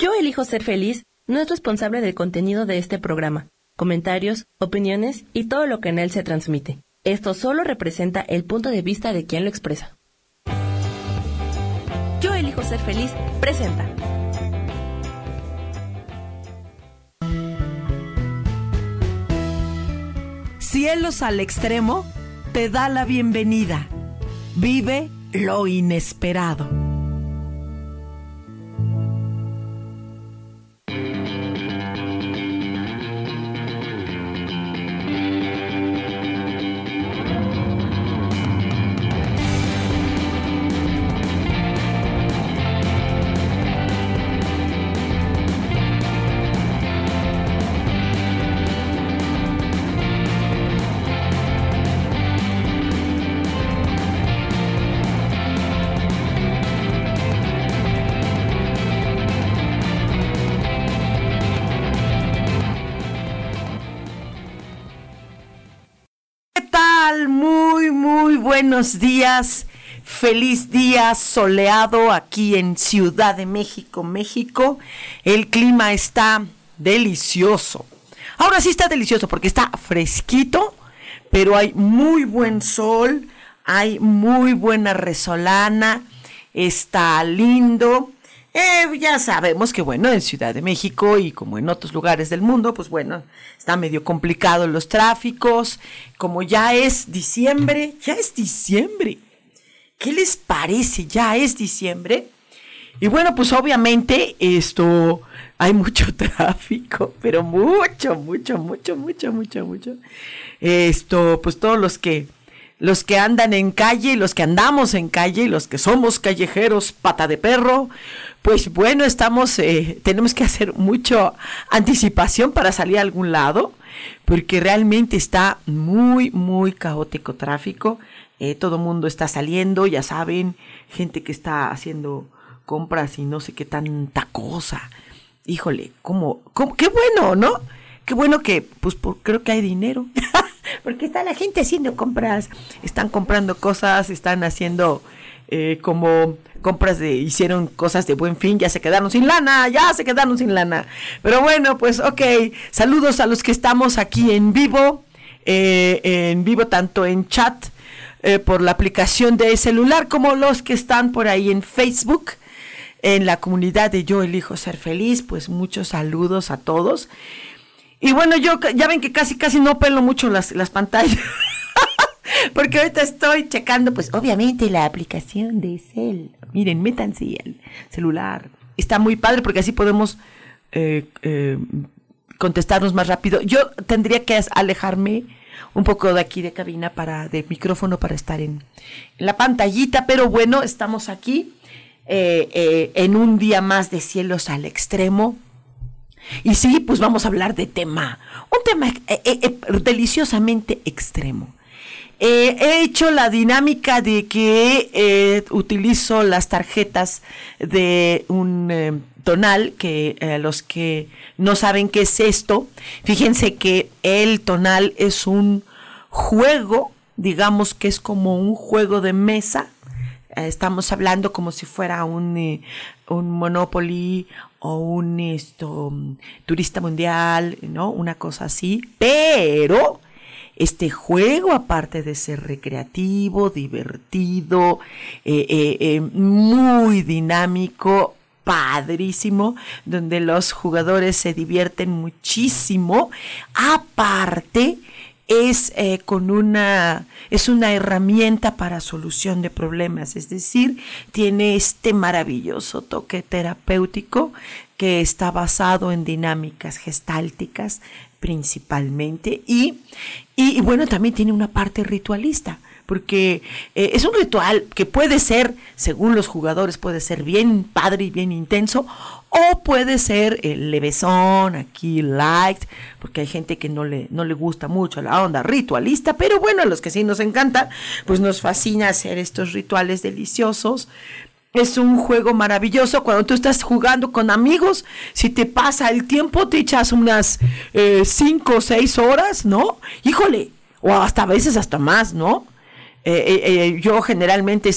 Yo elijo ser feliz no es responsable del contenido de este programa, comentarios, opiniones y todo lo que en él se transmite. Esto solo representa el punto de vista de quien lo expresa. Yo elijo ser feliz presenta. Cielos al extremo te da la bienvenida. Vive lo inesperado. Buenos días. Feliz día soleado aquí en Ciudad de México, México. El clima está delicioso. Ahora sí está delicioso porque está fresquito, pero hay muy buen sol, hay muy buena resolana, está lindo. Eh, ya sabemos que bueno, en Ciudad de México y como en otros lugares del mundo, pues bueno, está medio complicado los tráficos. Como ya es diciembre, ya es diciembre. ¿Qué les parece? Ya es diciembre. Y bueno, pues obviamente esto, hay mucho tráfico, pero mucho, mucho, mucho, mucho, mucho, mucho. Esto, pues todos los que los que andan en calle, los que andamos en calle, los que somos callejeros pata de perro, pues bueno, estamos, eh, tenemos que hacer mucha anticipación para salir a algún lado, porque realmente está muy, muy caótico tráfico. Eh, todo mundo está saliendo, ya saben, gente que está haciendo compras y no sé qué tanta cosa. Híjole, cómo, cómo qué bueno, ¿no? Qué bueno que, pues creo que hay dinero. porque está la gente haciendo compras, están comprando cosas, están haciendo eh, como compras de, hicieron cosas de buen fin, ya se quedaron sin lana, ya se quedaron sin lana. Pero bueno, pues ok, saludos a los que estamos aquí en vivo, eh, en vivo tanto en chat eh, por la aplicación de celular como los que están por ahí en Facebook. En la comunidad de Yo Elijo Ser Feliz, pues muchos saludos a todos. Y bueno, yo ya ven que casi casi no pelo mucho las, las pantallas. Porque ahorita estoy checando, pues obviamente la aplicación de Cel. Miren, métanse el celular. Está muy padre porque así podemos eh, eh, contestarnos más rápido. Yo tendría que alejarme un poco de aquí de cabina para de micrófono para estar en, la pantallita, pero bueno, estamos aquí eh, en un día más de cielos al extremo y sí, pues vamos a hablar de tema, un tema eh, eh, eh, deliciosamente extremo. he hecho la dinámica de que utilizo las tarjetas de un tonal, que los que no saben qué es esto, fíjense que el tonal es un juego, digamos que es como un juego de mesa, estamos hablando como si fuera un, un Monopoly o un esto, turista mundial, ¿no? Una cosa así. Pero este juego, aparte de ser recreativo, divertido, eh, eh, eh, muy dinámico, padrísimo, donde los jugadores se divierten muchísimo, aparte es eh, con una es una herramienta para solución de problemas, es decir, tiene este maravilloso toque terapéutico que está basado en dinámicas gestálticas principalmente y, y bueno, también tiene una parte ritualista porque eh, es un ritual que puede ser, según los jugadores, puede ser bien padre y bien intenso, o puede ser el levesón, aquí light, porque hay gente que no le, no le gusta mucho la onda ritualista, pero bueno, a los que sí nos encanta, pues nos fascina hacer estos rituales deliciosos. Es un juego maravilloso cuando tú estás jugando con amigos, si te pasa el tiempo, te echas unas eh, cinco o seis horas, ¿no? Híjole, o hasta a veces hasta más, ¿no? Eh, eh, yo generalmente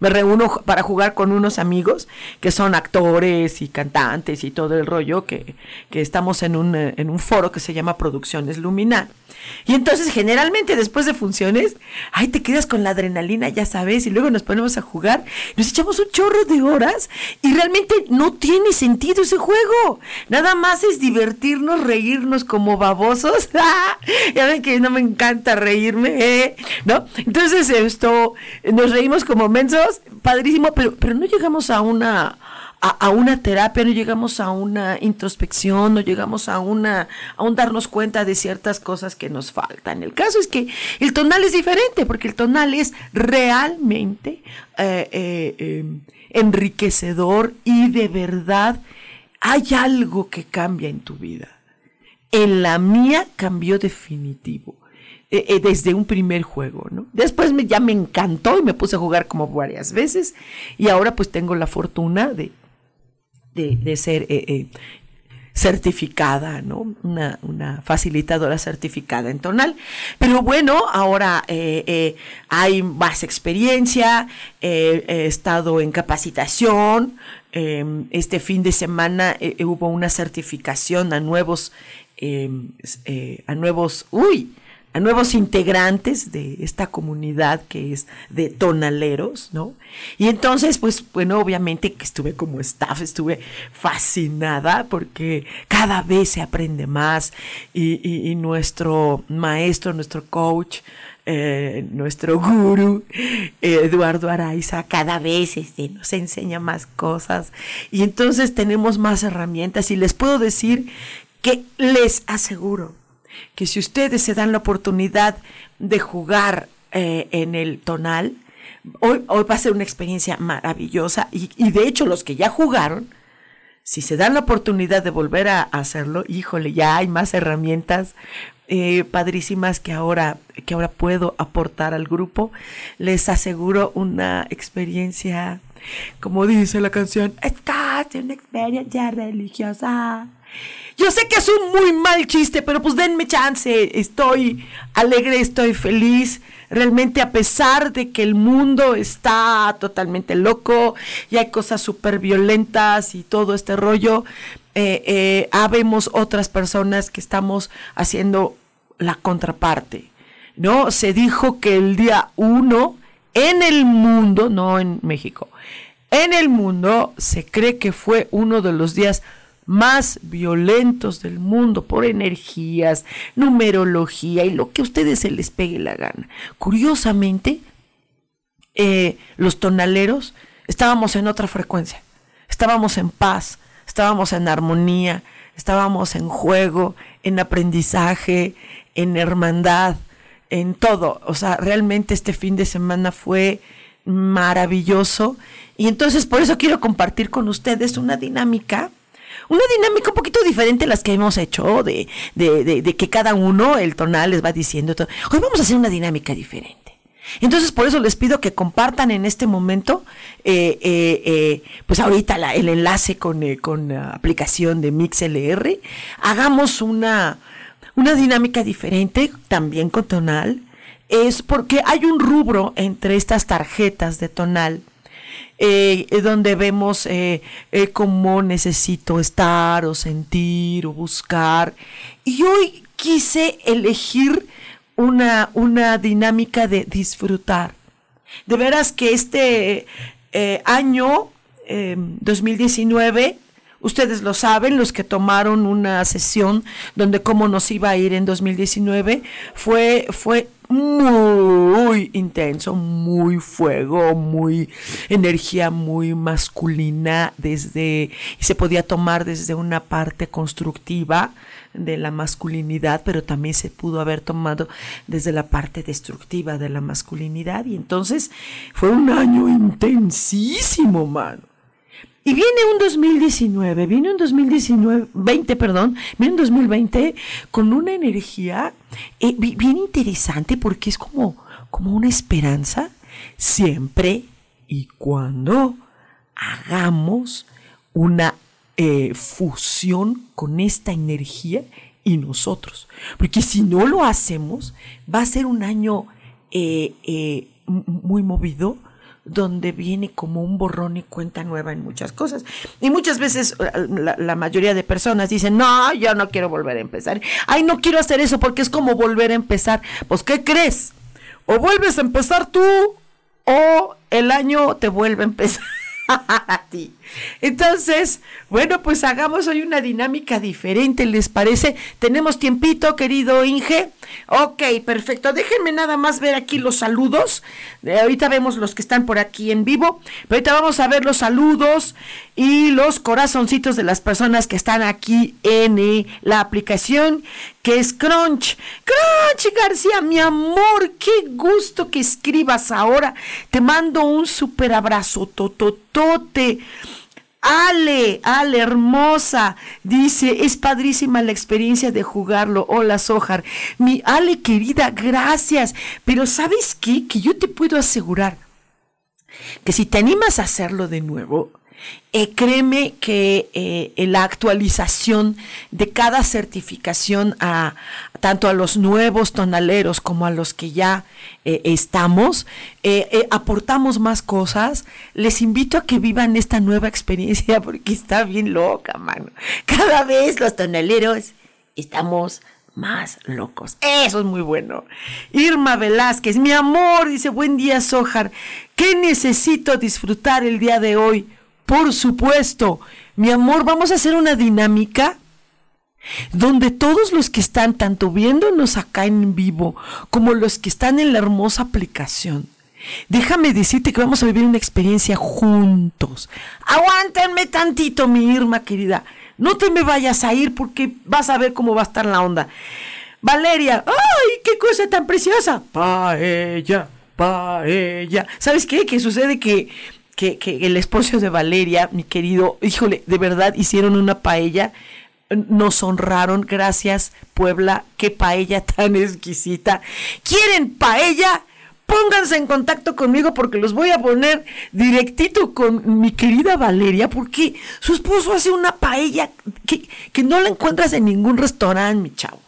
me reúno para jugar con unos amigos que son actores y cantantes y todo el rollo, que, que estamos en un, eh, en un foro que se llama Producciones Luminar. Y entonces generalmente después de funciones, ay, te quedas con la adrenalina, ya sabes, y luego nos ponemos a jugar, nos echamos un chorro de horas y realmente no tiene sentido ese juego. Nada más es divertirnos, reírnos como babosos. ya ven que no me encanta reírme, ¿eh? ¿no? Entonces esto, nos reímos como mensos, padrísimo, pero, pero no llegamos a una a, una terapia, no llegamos a una introspección, no llegamos a una a un darnos cuenta de ciertas cosas que nos faltan. El caso es que el tonal es diferente, porque el tonal es realmente eh, eh, em, enriquecedor y de verdad hay algo que cambia en tu vida. En la mía cambió definitivo. Eh, desde un primer juego, ¿no? Después ya me encantó y me puse a jugar como varias veces y ahora pues tengo la fortuna de, de, ser eh, eh, certificada, ¿no? Una, facilitadora certificada en tonal. Pero bueno, ahora eh, hay más experiencia, he estado en capacitación, este fin de semana hubo una certificación a nuevos, a nuevos, uy, a nuevos integrantes de esta comunidad que es de tonaleros, ¿no? Y entonces, pues, bueno, obviamente que estuve como staff, estuve fascinada porque cada vez se aprende más y, nuestro maestro, nuestro coach, eh, nuestro guru, Eduardo Araiza, cada vez este, nos enseña más cosas y entonces tenemos más herramientas y les puedo decir que les aseguro que si ustedes se dan la oportunidad de jugar eh, en el tonal, hoy, hoy, va a ser una experiencia maravillosa y, y, de hecho los que ya jugaron, si se dan la oportunidad de volver a hacerlo, híjole, ya hay más herramientas eh, padrísimas que ahora, que ahora puedo aportar al grupo. Les aseguro una experiencia, como dice la canción, es casi una experiencia religiosa. Yo sé que es un muy mal chiste, pero pues denme chance. Estoy alegre, estoy feliz. Realmente a pesar de que el mundo está totalmente loco y hay cosas súper violentas y todo este rollo, eh, eh, habemos otras personas que estamos haciendo la contraparte. ¿No? Se dijo que el día uno en el mundo, no en México, en el mundo se cree que fue uno de los días más violentos del mundo por energías, numerología y lo que a ustedes se les pegue la gana. Curiosamente, eh, los tonaleros estábamos en otra frecuencia, estábamos en paz, estábamos en armonía, estábamos en juego, en aprendizaje, en hermandad, en todo. O sea, realmente este fin de semana fue maravilloso. Y entonces por eso quiero compartir con ustedes una dinámica una dinámica un poquito diferente a las que hemos hecho, de, de, que cada uno, el tonal, les va diciendo todo. Hoy vamos a hacer una dinámica diferente. Entonces, por eso les pido que compartan en este momento, eh, eh, eh, pues ahorita el enlace con, con la aplicación de MixLR. Hagamos una, una dinámica diferente, también con tonal. Es porque hay un rubro entre estas tarjetas de tonal eh, donde vemos eh, eh, cómo necesito estar o sentir o buscar. Y hoy quise elegir una, una dinámica de disfrutar. De veras que este año 2019 Ustedes lo saben, los que tomaron una sesión donde cómo nos iba a ir en 2019, fue, fue muy intenso, muy fuego, muy energía muy masculina desde y se podía tomar desde una parte constructiva de la masculinidad, pero también se pudo haber tomado desde la parte destructiva de la masculinidad y entonces fue un año intensísimo, mano. Y viene un 2019, viene un 2019, 20, perdón, viene un 2020 con una energía eh, bien interesante porque es como, como una esperanza siempre y cuando hagamos una eh, fusión con esta energía y nosotros. Porque si no lo hacemos, va a ser un año eh, muy movido, donde viene como un borrón y cuenta nueva en muchas cosas. Y muchas veces eh, la, mayoría de personas dicen, no, yo no quiero volver a empezar. Ay, no quiero hacer eso porque es como volver a empezar. Pues, ¿qué crees? O vuelves a empezar tú o el año te vuelve a empezar a ti. Entonces, bueno, pues hagamos hoy una dinámica diferente, ¿les parece? ¿Tenemos tiempito, querido Inge? Ok, perfecto. Déjenme nada más ver aquí los saludos. Eh, ahorita vemos los que están por aquí en vivo. Pero ahorita vamos a ver los saludos y los corazoncitos de las personas que están aquí en eh, la aplicación que es Crunch. Crunch García, mi amor, qué gusto que escribas ahora. Te mando un súper abrazo, tototote. Ale, Ale, hermosa, dice, es padrísima la experiencia de jugarlo. Hola, Sojar. Mi Ale, querida, gracias. Pero ¿sabes qué? Que yo te puedo asegurar que si te animas a hacerlo de nuevo, eh, créeme que eh, la actualización de cada certificación a tanto a los nuevos tonaleros como a los que ya eh, estamos, aportamos más cosas. Les invito a que vivan esta nueva experiencia porque está bien loca, mano. Cada vez los tonaleros estamos más locos. Eso es muy bueno. Irma Velázquez, mi amor, dice, buen día, Sojar. ¿Qué necesito disfrutar el día de hoy? Por supuesto, mi amor, vamos a hacer una dinámica donde todos los que están tanto viéndonos acá en vivo como los que están en la hermosa aplicación, déjame decirte que vamos a vivir una experiencia juntos. Aguántenme tantito, mi Irma querida. No te me vayas a ir porque vas a ver cómo va a estar la onda. Valeria, ¡ay, qué cosa tan preciosa! Paella, paella. ¿Sabes qué? Que sucede que que, el esposo de Valeria, mi querido, híjole, de verdad hicieron una paella, nos honraron, gracias Puebla, qué paella tan exquisita. ¿Quieren paella? Pónganse en contacto conmigo porque los voy a poner directito con mi querida Valeria, porque su esposo hace una paella que, que no la encuentras en ningún restaurante, mi chavo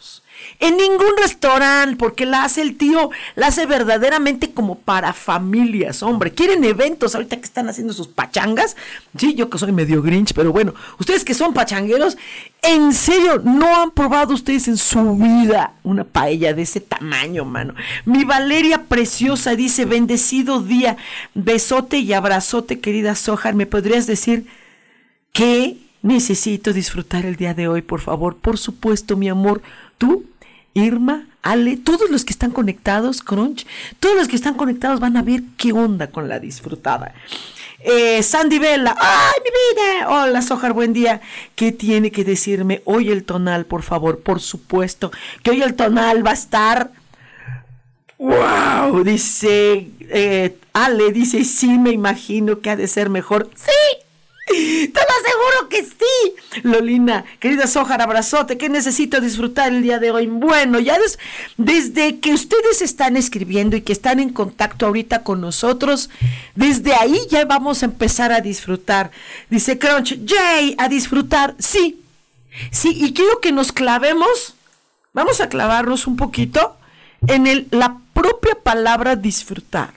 en ningún restaurante, porque la hace el tío, la hace verdaderamente como para familias, hombre. Quieren eventos ahorita que están haciendo sus pachangas. Sí, yo que soy medio grinch, pero bueno, ustedes que son pachangueros, en serio, no han probado ustedes en su vida una paella de ese tamaño, mano. Mi Valeria preciosa dice, bendecido día, besote y abrazote, querida Sojar. ¿Me podrías decir qué necesito disfrutar el día de hoy, por favor? Por supuesto, mi amor, tú Irma, Ale, todos los que están conectados, Crunch, todos los que están conectados van a ver qué onda con la disfrutada. Eh, Sandy Vela, ¡ay, mi vida! Hola, Sojar, buen día. ¿Qué tiene que decirme hoy el tonal, por favor? Por supuesto que hoy el tonal va a estar. ¡Wow! Dice eh, Ale, dice, sí, me imagino que ha de ser mejor. ¡Sí! Te lo aseguro que sí. Lolina, querida Sojar, abrazote, ¿qué necesito disfrutar el día de hoy? Bueno, ya desde que ustedes están escribiendo y que están en contacto ahorita con nosotros, desde ahí ya vamos a empezar a disfrutar. Dice Crunch, Jay, a disfrutar, sí. Sí, y quiero que nos clavemos, vamos a clavarnos un poquito en la propia palabra disfrutar.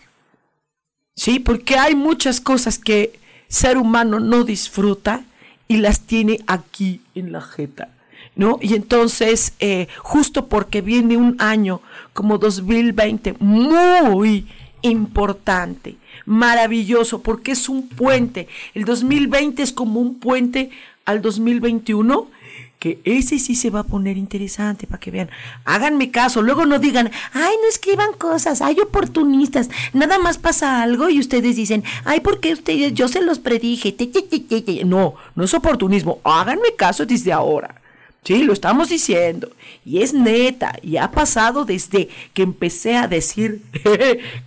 Sí, porque hay muchas cosas que ser humano no disfruta y las tiene aquí en la jeta. ¿No? Y entonces, eh, justo porque viene un año como 2020 muy importante, maravilloso, porque es un puente. El 2020 es como un puente al 2021 que ese sí se va a poner interesante para que vean. Háganme caso, luego no digan, ay, no escriban cosas, hay oportunistas, nada más pasa algo y ustedes dicen, ay, porque ustedes, yo se los predije. No, no es oportunismo, háganme caso desde ahora. Sí, lo estamos diciendo. Y es neta. Y ha pasado desde que empecé a decir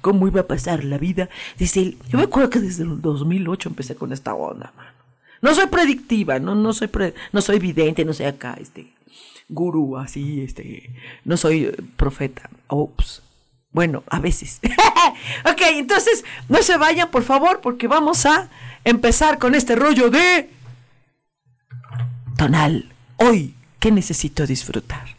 cómo iba a pasar la vida. Desde yo me acuerdo que desde el 2008 empecé con esta onda. No soy predictiva, no, no soy no soy vidente, no soy acá, este, gurú, así, este, no soy profeta. Ops. Bueno, a veces. ok, entonces, no se vayan, por favor, porque vamos a empezar con este rollo de tonal. Hoy, ¿qué necesito disfrutar?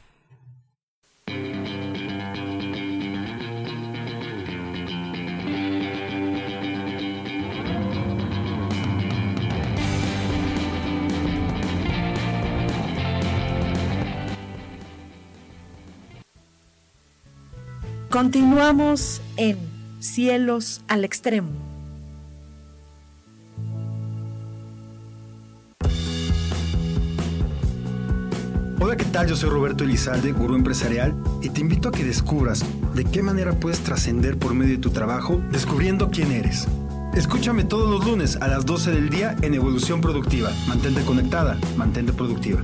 Continuamos en Cielos al Extremo. Hola, ¿qué tal? Yo soy Roberto Elizalde, gurú empresarial, y te invito a que descubras de qué manera puedes trascender por medio de tu trabajo descubriendo quién eres. Escúchame todos los lunes a las 12 del día en Evolución Productiva. Mantente conectada, mantente productiva.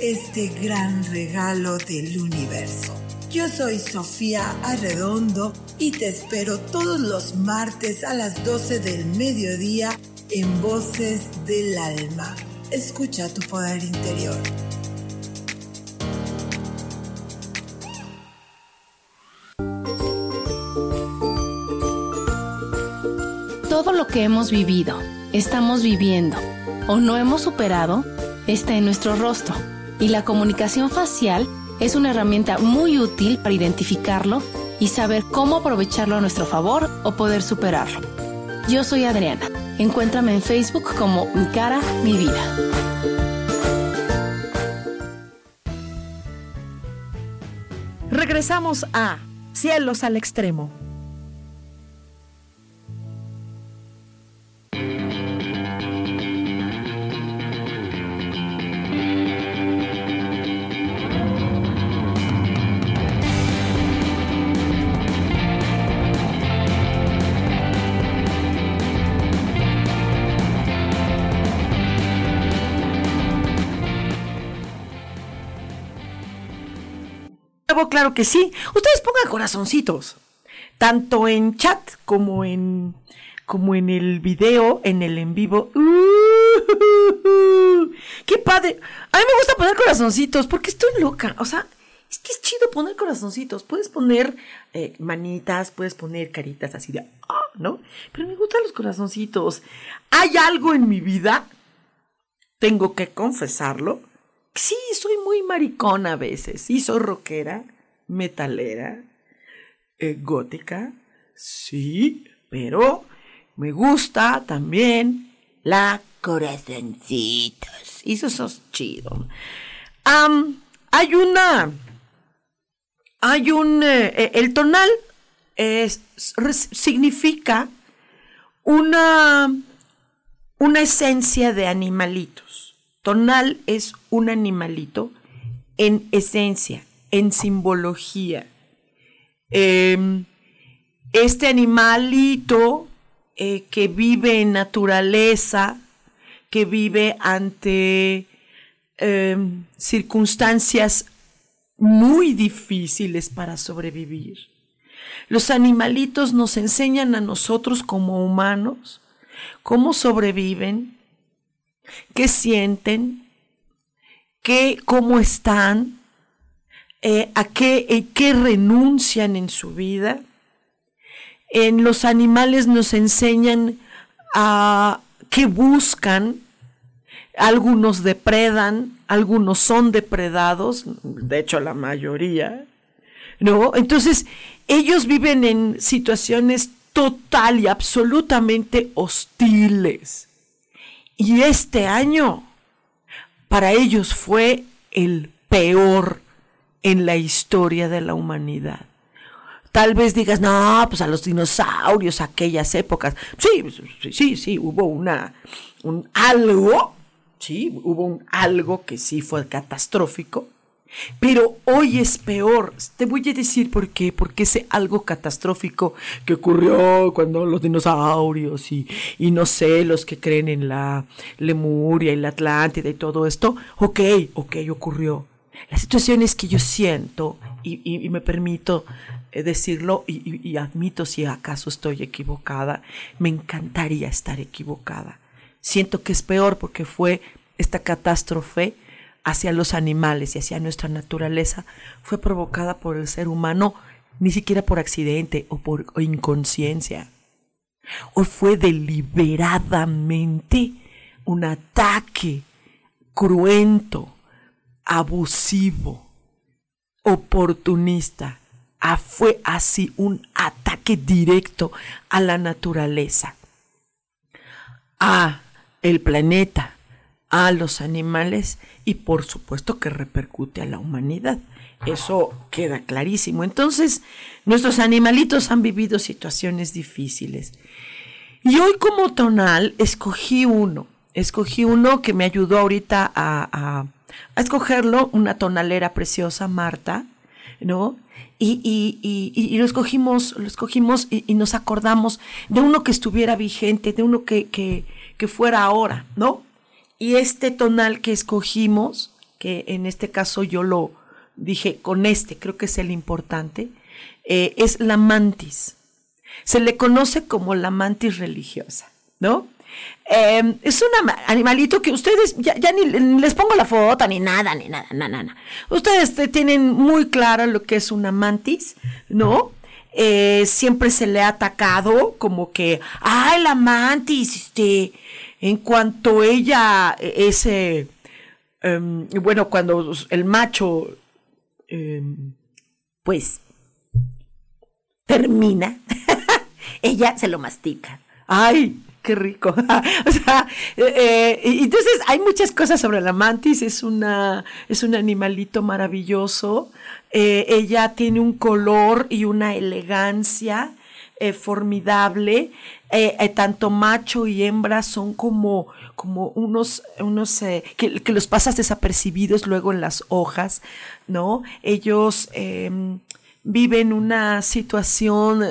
este gran regalo del universo. Yo soy Sofía Arredondo y te espero todos los martes a las 12 del mediodía en Voces del Alma. Escucha tu poder interior. Todo lo que hemos vivido, estamos viviendo o no hemos superado está en nuestro rostro y la comunicación facial es una herramienta muy útil para identificarlo y saber cómo aprovecharlo a nuestro favor o poder superarlo. Yo soy Adriana. Encuéntrame en Facebook como Mi cara, mi vida. Regresamos a Cielos al Extremo. Claro que sí. Ustedes pongan corazoncitos, tanto en chat como en como en el video, en el en vivo. ¡Uh! ¡Qué padre! A mí me gusta poner corazoncitos porque estoy loca. O sea, es que es chido poner corazoncitos. Puedes poner eh, manitas, puedes poner caritas así de, ah, ¿no? Pero me gustan los corazoncitos. Hay algo en mi vida, tengo que confesarlo. Sí, soy muy maricona a veces. Sí, soy rockera metalera, eh, gótica, sí, pero me gusta también la corazoncitos. Y eso es chido. hay una. Hay un. Eh, eh, el tonal significa una. Una esencia de animalitos. Es un animalito en esencia en simbología. Em, este animalito eh, que vive en naturaleza, que vive ante em, circunstancias muy difíciles para sobrevivir. Los animalitos nos enseñan a nosotros como humanos cómo sobreviven, qué sienten, qué, cómo están, eh, a qué, qué renuncian en su vida. En los animales nos enseñan a qué buscan. Algunos depredan, algunos son depredados, de hecho la mayoría, ¿no? Entonces, ellos viven en situaciones total y absolutamente hostiles. Y este año para ellos fue el peor en la historia de la humanidad. Tal vez digas, no, pues a los dinosaurios, aquellas épocas. Sí, sí, sí, hubo una, un algo, sí, hubo un algo que sí fue catastrófico, Pero hoy es peor. Te voy a decir por qué. Porque es algo catastrófico que ocurrió cuando los dinosaurios y, y no sé, los que creen en la Lemuria y la Atlántida y todo esto. Ok, ok, ocurrió. La situación es que yo siento, y, y, me permito eh, decirlo, y admito si acaso estoy equivocada, me encantaría estar equivocada. Siento que es peor porque fue esta catástrofe hacia los animales y hacia nuestra naturaleza fue provocada por el ser humano ni siquiera por accidente o por inconsciencia. O fue deliberadamente un ataque cruento, abusivo, oportunista. Ah, fue así un ataque directo a la naturaleza, a el planeta, a los animales y por supuesto que repercute a la humanidad. Eso queda clarísimo. Entonces, nuestros animalitos han vivido situaciones difíciles. Y hoy como tonal escogí uno, escogí uno que me ayudó ahorita a, a, a escogerlo, una tonalera preciosa, Marta, ¿no? Y, y, y, y, lo escogimos, lo escogimos y, nos acordamos de uno que estuviera vigente, de uno que, que, que fuera ahora, ¿no? Y este tonal que escogimos, que en este caso yo lo dije con este, creo que es el importante, eh, es la mantis. Se le conoce como la mantis religiosa, ¿no? Eh, es un animalito que ustedes ya, ya, ni les pongo la foto ni nada, ni nada, nada, nada. Ustedes tienen muy claro lo que es una mantis, ¿no? Eh, siempre se le ha atacado como que, ay, la mantis, este, en cuanto ella, ese, um, bueno, cuando el macho, um, pues, termina, ella se lo mastica. ¡Ay! qué rico. o sea, eh, entonces hay muchas cosas sobre la mantis, es una, es un animalito maravilloso. Eh, ella tiene un color y una elegancia eh, formidable. Eh, eh, tanto macho y hembra son como, como unos, unos que, los pasas desapercibidos luego en las hojas, ¿no? Ellos em, viven una situación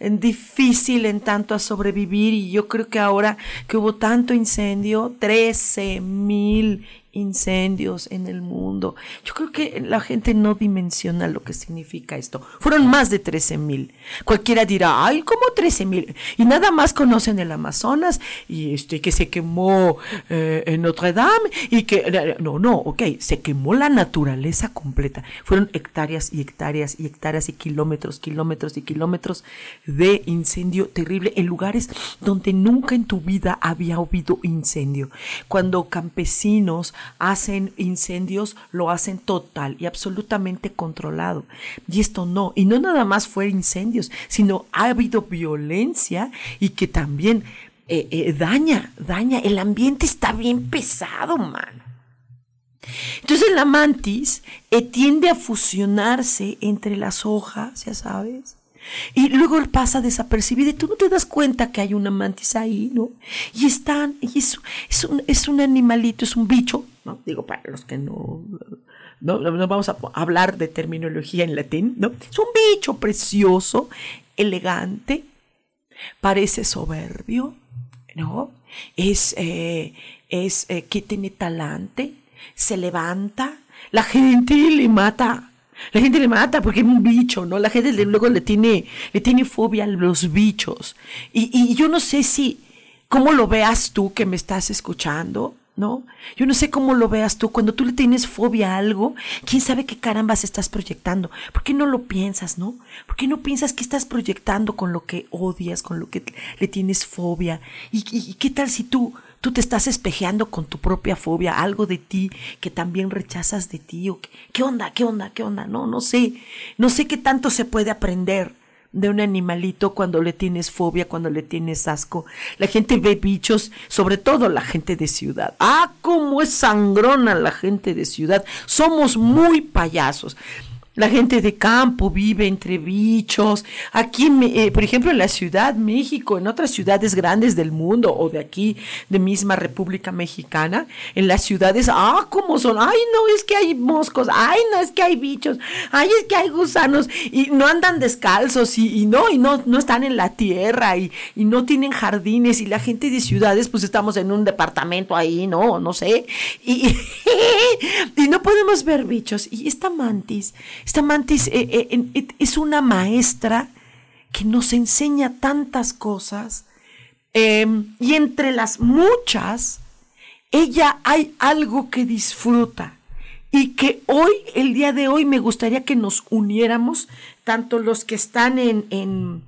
difícil en tanto a sobrevivir y yo creo que ahora que hubo tanto incendio, 13 mil incendios en el mundo. Yo creo que la gente no dimensiona lo que significa esto. Fueron más de 13 mil. Cualquiera dirá, ay, ¿cómo 13 mil? Y nada más conocen el Amazonas y este que se quemó eh, en Notre Dame y que... No, no, ok, se quemó la naturaleza completa. Fueron hectáreas y hectáreas y hectáreas y kilómetros, kilómetros y kilómetros de incendio terrible en lugares donde nunca en tu vida había habido incendio. Cuando campesinos hacen incendios, lo hacen total y absolutamente controlado. Y esto no, y no nada más fue incendios, sino ha habido violencia y que también eh, eh, daña, daña, el ambiente está bien pesado, mano. Entonces la mantis eh, tiende a fusionarse entre las hojas, ya sabes, y luego pasa desapercibida y tú no te das cuenta que hay una mantis ahí, ¿no? Y están, y es, es, un, es un animalito, es un bicho, Digo, para los que no, no, no vamos a hablar de terminología en latín, ¿no? Es un bicho precioso, elegante, parece soberbio, ¿no? Es, eh, es eh, que tiene talante, se levanta, la gente le mata la gente le mata porque es un bicho, ¿no? La gente luego le tiene, le tiene fobia a los bichos. Y, y yo no sé si, cómo lo veas tú que me estás escuchando, ¿no? Yo no sé cómo lo veas tú. Cuando tú le tienes fobia a algo, quién sabe qué carambas estás proyectando. ¿Por qué no lo piensas, no? ¿Por qué no piensas que estás proyectando con lo que odias, con lo que le tienes fobia? ¿Y, qué tal si tú tú te estás espejeando con tu propia fobia, algo de ti que también rechazas de ti. O ¿Qué onda? ¿Qué onda? ¿Qué onda? No, no sé. No sé qué tanto se puede aprender de un animalito cuando le tienes fobia, cuando le tienes asco. La gente ve bichos, sobre todo la gente de ciudad. Ah, cómo es sangrona la gente de ciudad. Somos muy payasos. La gente de campo vive entre bichos. Aquí, eh, por ejemplo, en la Ciudad México, en otras ciudades grandes del mundo o de aquí, de misma República Mexicana, en las ciudades, ah, ¿cómo son? Ay, no, es que hay moscos. Ay, no, es que hay bichos. Ay, es que hay gusanos. Y no andan descalzos y, no, y no, no están en la tierra y, y no tienen jardines. Y la gente de ciudades, pues estamos en un departamento ahí, ¿no? No sé. Y, y no podemos ver bichos. Y esta mantis esta mantis eh, eh, es una maestra que nos enseña tantas cosas em, y entre las muchas, ella hay algo que disfruta y que hoy, el día de hoy, me gustaría que nos uniéramos, tanto los que están en, en,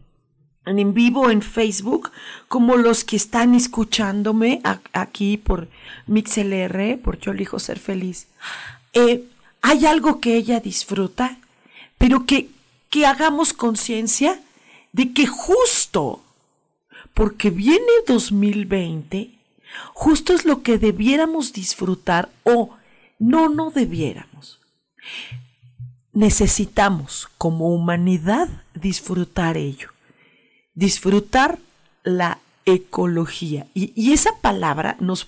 en vivo en Facebook, como los que están escuchándome aquí por MixLR, por Yo elijo ser feliz. Eh, hay algo que ella disfruta, pero que, que hagamos conciencia de que justo porque viene 2020, justo es lo que debiéramos disfrutar o no, no debiéramos. Necesitamos como humanidad disfrutar ello, disfrutar la ecología. Y, y esa palabra nos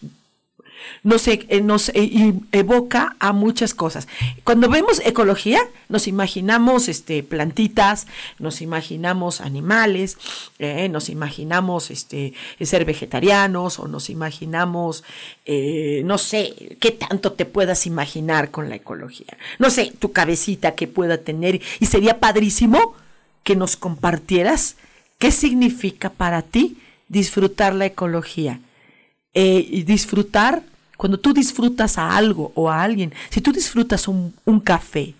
nos, eh, nos eh, evoca a muchas cosas. Cuando vemos ecología, nos imaginamos este, plantitas, nos imaginamos animales, eh, nos imaginamos este, ser vegetarianos o nos imaginamos, no sé, qué tanto te puedas imaginar con la ecología. No sé, tu cabecita que pueda tener y sería padrísimo que nos compartieras qué significa para ti disfrutar la ecología. Y disfrutar cuando tú disfrutas a algo o a alguien, si tú disfrutas un, café,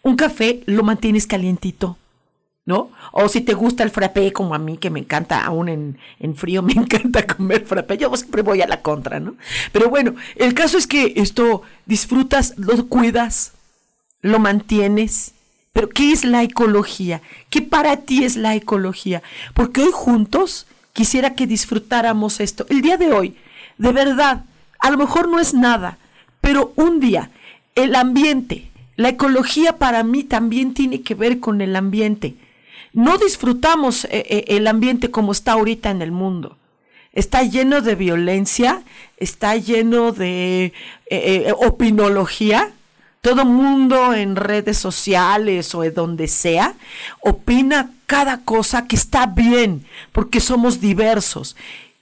un café lo mantienes calientito, ¿no? O si te gusta el frappé, como a mí, que me encanta, aún en, en, frío, me encanta comer frappé, yo siempre voy a la contra, ¿no? Pero bueno, el caso es que esto disfrutas, lo cuidas, lo mantienes. Pero ¿qué es la ecología? ¿Qué para ti es la ecología? Porque hoy juntos quisiera que disfrutáramos esto. El día de hoy, de verdad, a lo mejor no es nada, pero un día el ambiente, la ecología para mí también tiene que ver con el ambiente. No disfrutamos eh, eh, el ambiente como está ahorita en el mundo. Está lleno de violencia, está lleno de eh, opinología. Todo mundo en redes sociales o de donde sea opina cada cosa que está bien, porque somos diversos.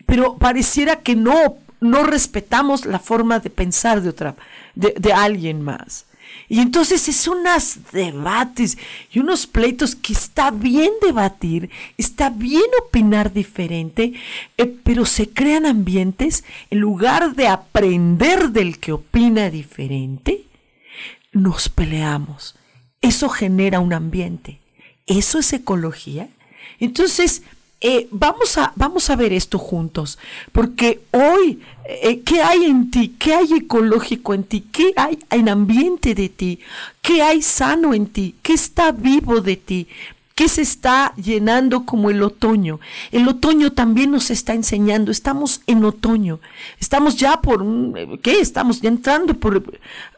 Pero pareciera que no no respetamos la forma de pensar de otra, de, alguien más. Y entonces es unos debates y unos pleitos que está bien debatir, está bien opinar diferente, eh, pero se crean ambientes en lugar de aprender del que opina diferente, nos peleamos. Eso genera un ambiente. ¿Eso es ecología? Entonces, eh, vamos, a, vamos a ver esto juntos, porque hoy, eh, ¿qué hay en ti? ¿Qué hay ecológico en ti? ¿Qué hay en ambiente de ti? ¿Qué hay sano en ti? ¿Qué está vivo de ti? ¿Qué se está llenando como el otoño? El otoño también nos está enseñando, estamos en otoño, estamos ya por, ¿qué? Estamos ya entrando por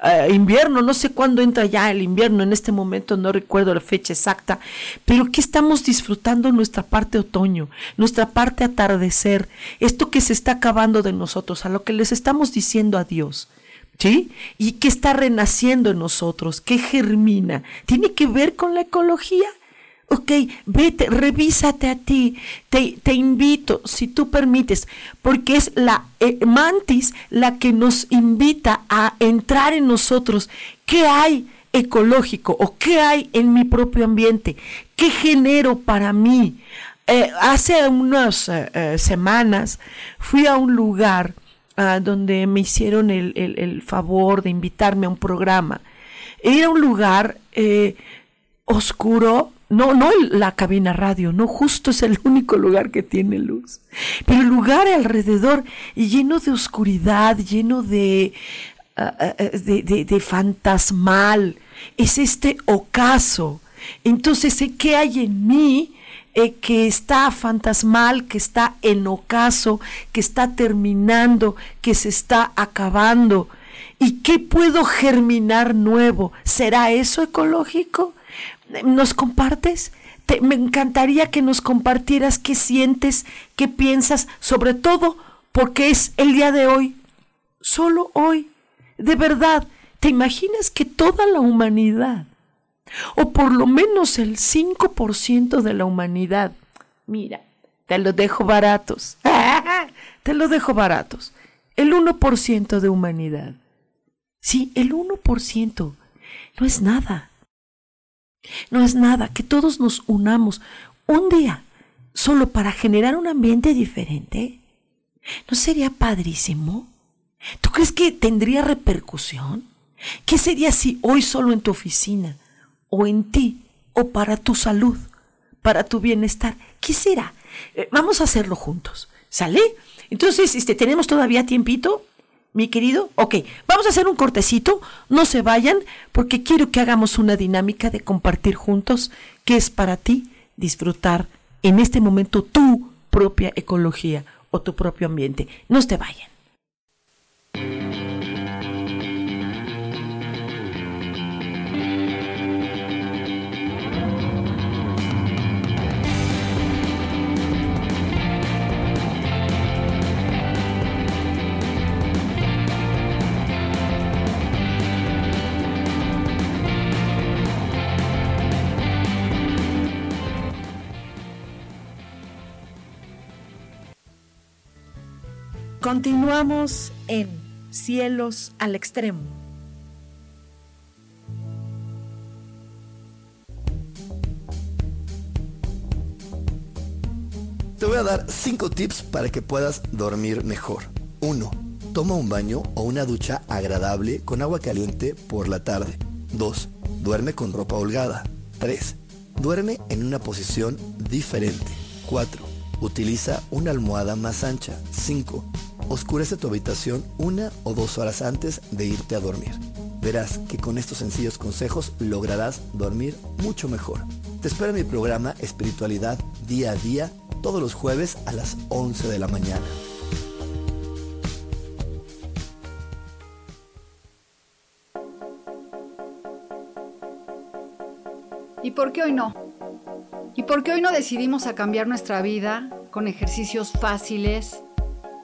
eh, invierno, no sé cuándo entra ya el invierno, en este momento no recuerdo la fecha exacta, pero ¿qué estamos disfrutando nuestra parte otoño, nuestra parte atardecer, esto que se está acabando de nosotros, a lo que les estamos diciendo a Dios? ¿Sí? ¿Y qué está renaciendo en nosotros? ¿Qué germina? ¿Tiene que ver con la ecología? Ok, vete, revísate a ti. Te, te, invito, si tú permites, porque es la eh, mantis la que nos invita a entrar en nosotros. ¿Qué hay ecológico o qué hay en mi propio ambiente? ¿Qué genero para mí? Eh, hace unas eh, semanas fui a un lugar ah, donde me hicieron el, el, favor de invitarme a un programa. Era un lugar oscuro, no, no la cabina radio, no, justo es el único lugar que tiene luz. Pero el lugar alrededor lleno de oscuridad, lleno de, ah, ah, ah, de, fantasmal, es este ocaso. Entonces, ¿qué hay en mí? Eh, que está fantasmal, que está en ocaso, que está terminando, que se está acabando. ¿Y qué puedo germinar nuevo? ¿Será eso ecológico? ¿Nos compartes? me encantaría que nos compartieras qué sientes, qué piensas, sobre todo porque es el día de hoy, solo hoy. De verdad, ¿te imaginas que toda la humanidad, o por lo menos el 5% de la humanidad, mira, te lo dejo baratos, te lo dejo baratos, el 1% de humanidad, sí, el 1%, no es nada. No es nada, que todos nos unamos un día solo para generar un ambiente diferente. ¿No sería padrísimo? ¿Tú crees que tendría repercusión? ¿Qué sería si hoy solo en tu oficina, o en ti, o para tu salud, para tu bienestar? ¿Qué será? Eh, vamos a hacerlo juntos, ¿sale? Entonces, este, ¿tenemos todavía tiempito? Mi querido? Ok, vamos a hacer un cortecito, no se vayan, porque quiero que hagamos una dinámica de compartir juntos qué es para ti disfrutar en este momento tu propia ecología o tu propio ambiente. No se vayan. Continuamos en Cielos al Extremo. Te voy a dar 5 tips para que puedas dormir mejor. 1. Toma un baño o una ducha agradable con agua caliente por la tarde. 2. Duerme con ropa holgada. 3. Duerme en una posición diferente. 4. Utiliza una almohada más ancha. 5. Oscurece tu habitación una o dos horas antes de irte a dormir. Verás que con estos sencillos consejos lograrás dormir mucho mejor. Te espero en mi programa Espiritualidad Día a Día todos los jueves a las 11 de la mañana. ¿Y por qué hoy no? ¿Y por qué hoy no decidimos a cambiar nuestra vida con ejercicios fáciles,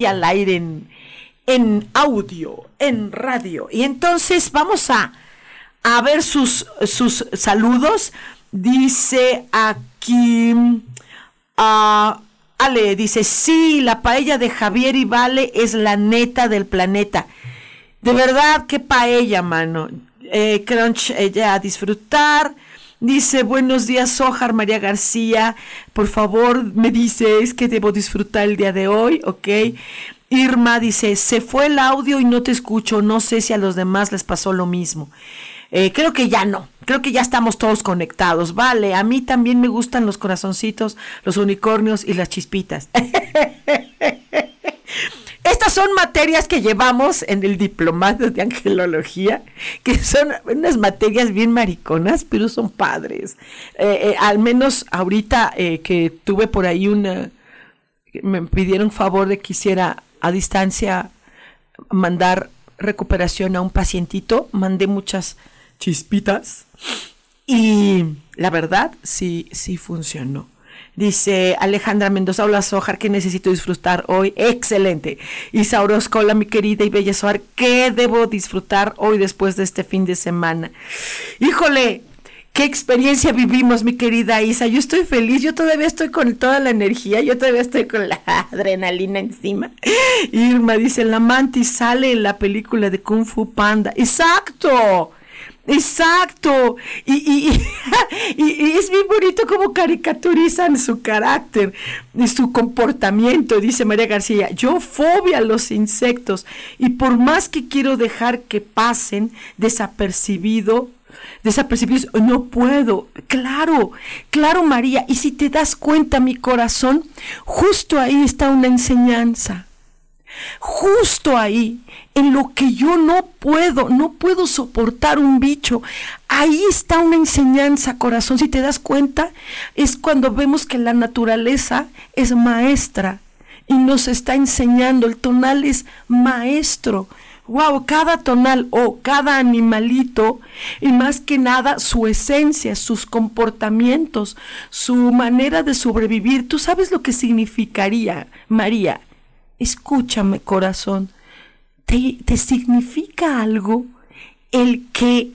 Y al aire en, audio, en radio. Y entonces vamos a, a ver sus, sus saludos. Dice aquí, uh, Ale, dice, sí, la paella de Javier y Vale es la neta del planeta. De verdad, qué paella, mano. Eh, crunch, ella a disfrutar. Dice, buenos días, Sojar María García. Por favor, me dice, es que debo disfrutar el día de hoy, ¿ok? Irma dice, se fue el audio y no te escucho. No sé si a los demás les pasó lo mismo. Eh, creo que ya no, creo que ya estamos todos conectados. Vale, a mí también me gustan los corazoncitos, los unicornios y las chispitas. Estas son materias que llevamos en el diplomado de angelología, que son unas materias bien mariconas, pero son padres. Eh, eh, al menos ahorita que tuve por ahí una, me pidieron favor de que hiciera a distancia mandar recuperación a un pacientito, mandé muchas chispitas y la verdad sí, sí funcionó. Dice Alejandra Mendoza, hola Sojar, que necesito disfrutar hoy? Excelente. Isaura Oscola, mi querida y bella Sojar, ¿qué debo disfrutar hoy después de este fin de semana? Híjole, qué experiencia vivimos, mi querida Isa. Yo estoy feliz, yo todavía estoy con toda la energía, yo todavía estoy con la adrenalina encima. Irma dice, la mantis sale en la película de Kung Fu Panda. Exacto. Exacto. Y, y, es bien bonito como caricaturizan su carácter y su comportamiento, dice María García. Yo fobia a los insectos y por más que quiero dejar que pasen desapercibido, desapercibidos, no puedo. Claro, claro María. Y si te das cuenta, mi corazón, justo ahí está una enseñanza. Justo ahí, en lo que yo no puedo, no puedo soportar un bicho. Ahí está una enseñanza, corazón. Si te das cuenta, es cuando vemos que la naturaleza es maestra y nos está enseñando. El tonal es maestro. Wow, cada tonal o cada animalito y más que nada su esencia, sus comportamientos, su manera de sobrevivir. ¿Tú sabes lo que significaría, María? Escúchame corazón, ¿te, ¿te, significa algo el que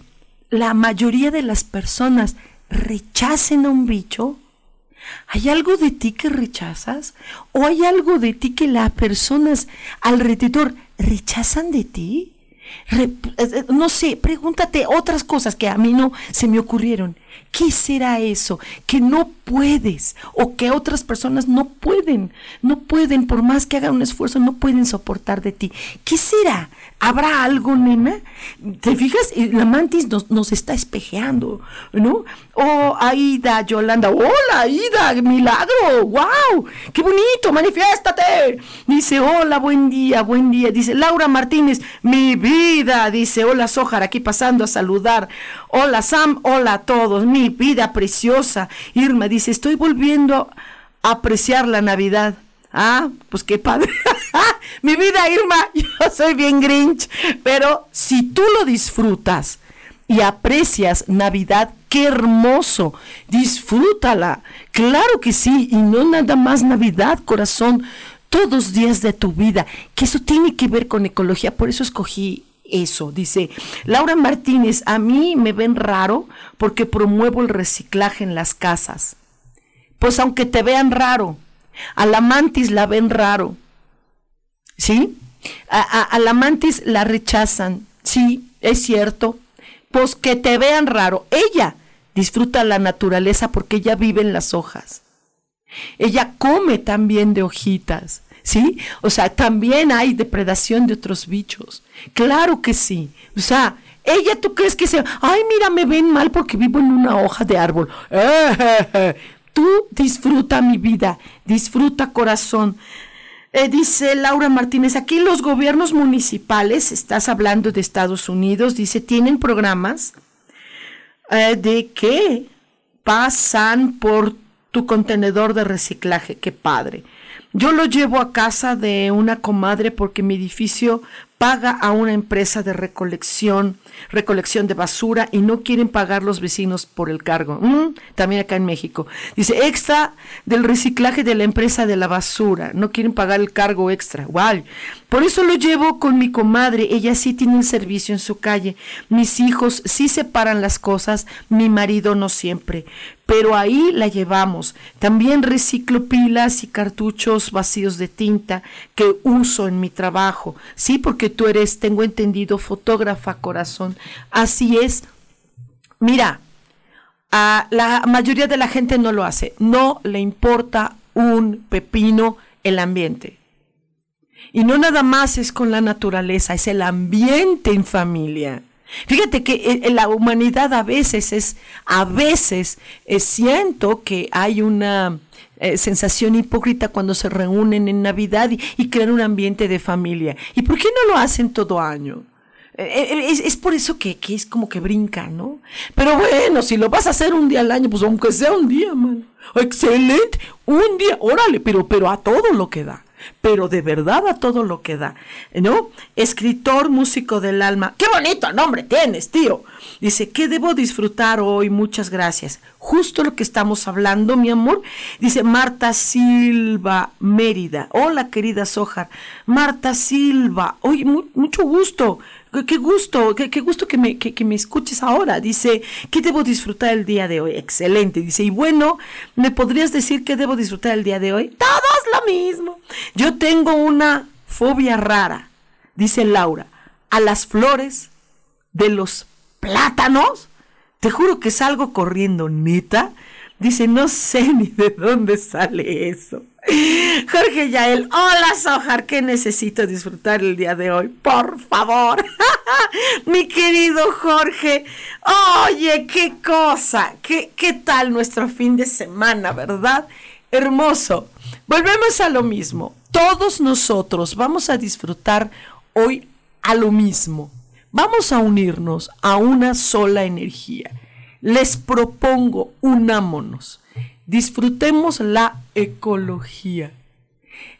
la mayoría de las personas rechacen a un bicho? ¿Hay algo de ti que rechazas? ¿O hay algo de ti que las personas alrededor rechazan de ti? Eh, no sé, pregúntate otras cosas que a mí no se me ocurrieron. ¿Qué será eso que no puedes o que otras personas no pueden? No pueden, por más que hagan un esfuerzo, no pueden soportar de ti. ¿Qué será? ¿Habrá algo, nena? ¿Te fijas? La mantis nos, está espejeando, ¿no? Oh, Aida, Yolanda. Hola, Aida, milagro. ¡Wow! ¡Qué bonito! ¡Manifiéstate! Dice, hola, buen día, buen día. Dice, Laura Martínez, mi vida. Dice, hola, Sojar, aquí pasando a saludar. Hola, Sam. Hola a todos. Mi vida preciosa. Irma dice, estoy volviendo a apreciar la Navidad. Ah, pues qué padre. Mi vida, Irma, yo soy bien grinch, pero si tú lo disfrutas y aprecias Navidad, qué hermoso, disfrútala. Claro que sí, y no nada más Navidad, corazón, todos los días de tu vida, que eso tiene que ver con ecología, por eso escogí eso. Dice Laura Martínez, a mí me ven raro porque promuevo el reciclaje en las casas. Pues aunque te vean raro, a la mantis la ven raro. ¿Sí? A, la mantis la rechazan. Sí, es cierto. Pues que te vean raro. Ella disfruta la naturaleza porque ella vive en las hojas. Ella come también de hojitas. ¿Sí? O sea, también hay depredación de otros bichos. Claro que sí. O sea, ella, ¿tú crees que se... Ay, mira, me ven mal porque vivo en una hoja de árbol. Tú disfruta mi vida, disfruta corazón. Eh, dice Laura Martínez, aquí los gobiernos municipales, estás hablando de Estados Unidos, dice, tienen programas eh, de que pasan por tu contenedor de reciclaje. Qué padre. Yo lo llevo a casa de una comadre porque mi edificio paga a una empresa de recolección, recolección de basura y no quieren pagar los vecinos por el cargo. Mm, también acá en México. Dice, extra del reciclaje de la empresa de la basura. No quieren pagar el cargo extra. Wow. Por eso lo llevo con mi comadre. Ella sí tiene un servicio en su calle. Mis hijos sí separan las cosas. Mi marido no siempre pero ahí la llevamos. También reciclo pilas y cartuchos vacíos de tinta que uso en mi trabajo. Sí, porque tú eres, tengo entendido, fotógrafa corazón. Así es. Mira, a la mayoría de la gente no lo hace. No le importa un pepino el ambiente. Y no nada más es con la naturaleza, es el ambiente en familia. Fíjate que eh, en la humanidad a veces es, a veces eh, siento que hay una eh, sensación hipócrita cuando se reúnen en Navidad y, crean un ambiente de familia. ¿Y por qué no lo hacen todo año? Es, es, por eso que, que, es como que brinca, ¿no? Pero bueno, si lo vas a hacer un día al año, pues aunque sea un día, mano. Excelente, un día, órale, pero, pero a todo lo que da pero de verdad a todo lo que da, ¿no? Escritor, músico del alma. Qué bonito nombre tienes, tío. Dice, ¿qué debo disfrutar hoy? Muchas gracias. Justo lo que estamos hablando, mi amor. Dice Marta Silva Mérida. Hola, querida Sojar. Marta Silva. Oye, mucho gusto. Qué gusto, qué, gusto que me, que, me escuches ahora. Dice, ¿qué debo disfrutar el día de hoy? Excelente. Dice, y bueno, ¿me podrías decir qué debo disfrutar el día de hoy? Todos lo mismo. Yo tengo una fobia rara, dice Laura, a las flores de los plátanos. Te juro que salgo corriendo, neta. Dice, no sé ni de dónde sale eso. Jorge Yael, hola Sojar, ¿qué necesito disfrutar el día de hoy? Por favor. Mi querido Jorge, oye, qué cosa, qué, qué tal nuestro fin de semana, ¿verdad? Hermoso. Volvemos a lo mismo. Todos nosotros vamos a disfrutar hoy a lo mismo. Vamos a unirnos a una sola energía. Les propongo, unámonos disfrutemos la ecología.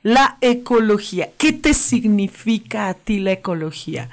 La ecología, ¿qué te significa a ti la ecología?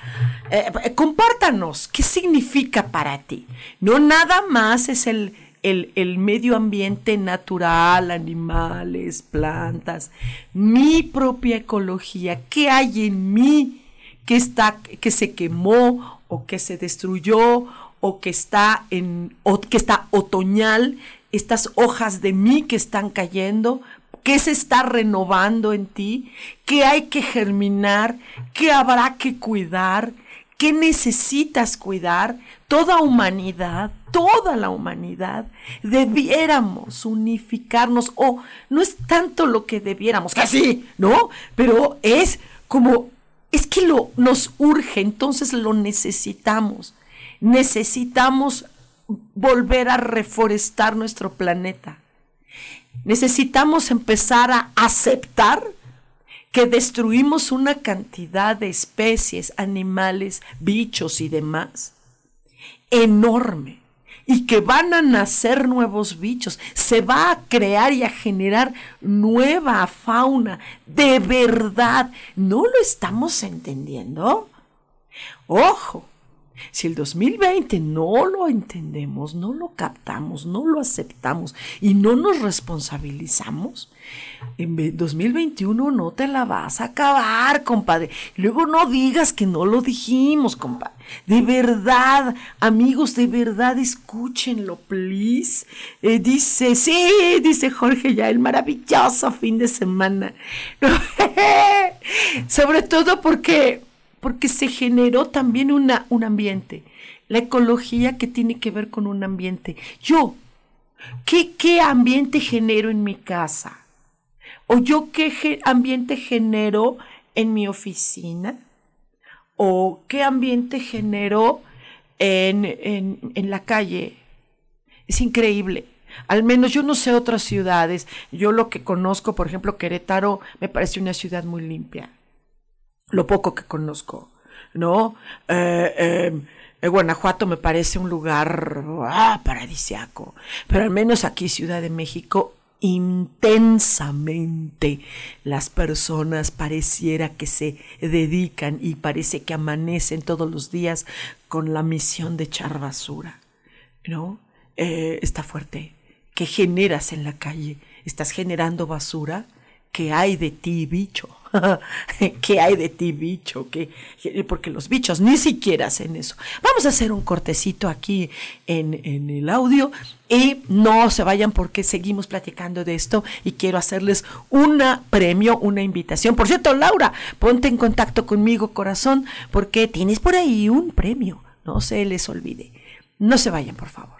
Eh, compártanos, ¿qué significa para ti? No nada más es el, el, medio ambiente natural, animales, plantas, mi propia ecología, ¿qué hay en mí que, está, se quemó o que se destruyó o que está, en, o que está otoñal estas hojas de mí que están cayendo, qué se está renovando en ti, qué hay que germinar, qué habrá que cuidar, qué necesitas cuidar. Toda humanidad, toda la humanidad, debiéramos unificarnos, o no es tanto lo que debiéramos, que sí, ¿no? Pero es como, es que lo, nos urge, entonces lo necesitamos. Necesitamos volver a reforestar nuestro planeta. Necesitamos empezar a aceptar que destruimos una cantidad de especies, animales, bichos y demás enorme y que van a nacer nuevos bichos, se va a crear y a generar nueva fauna. De verdad, ¿no lo estamos entendiendo? Ojo, si el 2020 no lo entendemos, no lo captamos, no lo aceptamos y no nos responsabilizamos, en 2021 no te la vas a acabar, compadre. Luego no digas que no lo dijimos, compadre. De verdad, amigos, de verdad, escúchenlo, please. Eh, dice, sí, dice Jorge ya, el maravilloso fin de semana. Sobre todo porque porque se generó también una, un ambiente. La ecología que tiene que ver con un ambiente. Yo, ¿qué, qué ambiente genero en mi casa? ¿O yo qué ambiente genero en mi oficina? ¿O qué ambiente genero en, en, en la calle? Es increíble. Al menos yo no sé otras ciudades. Yo lo que conozco, por ejemplo, Querétaro, me parece una ciudad muy limpia lo poco que conozco, ¿no? Eh, eh, Guanajuato me parece un lugar ah, paradisiaco, pero al menos aquí, Ciudad de México, intensamente las personas pareciera que se dedican y parece que amanecen todos los días con la misión de echar basura, ¿no? Eh, está fuerte. ¿Qué generas en la calle? ¿Estás generando basura? ¿Qué hay de ti, bicho? ¿Qué hay de ti, bicho? Porque los bichos ni siquiera hacen eso. Vamos a hacer un cortecito aquí en, en el audio y no se vayan porque seguimos platicando de esto y quiero hacerles un premio, una invitación. Por cierto, Laura, ponte en contacto conmigo, corazón, porque tienes por ahí un premio. No se les olvide. No se vayan, por favor.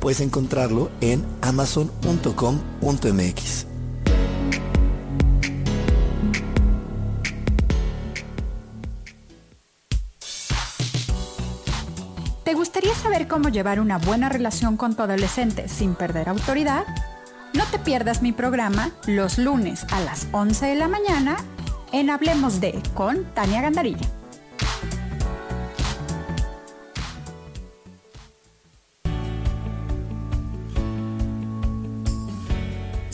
Puedes encontrarlo en amazon.com.mx. ¿Te gustaría saber cómo llevar una buena relación con tu adolescente sin perder autoridad? No te pierdas mi programa los lunes a las 11 de la mañana en Hablemos de con Tania Gandarilla.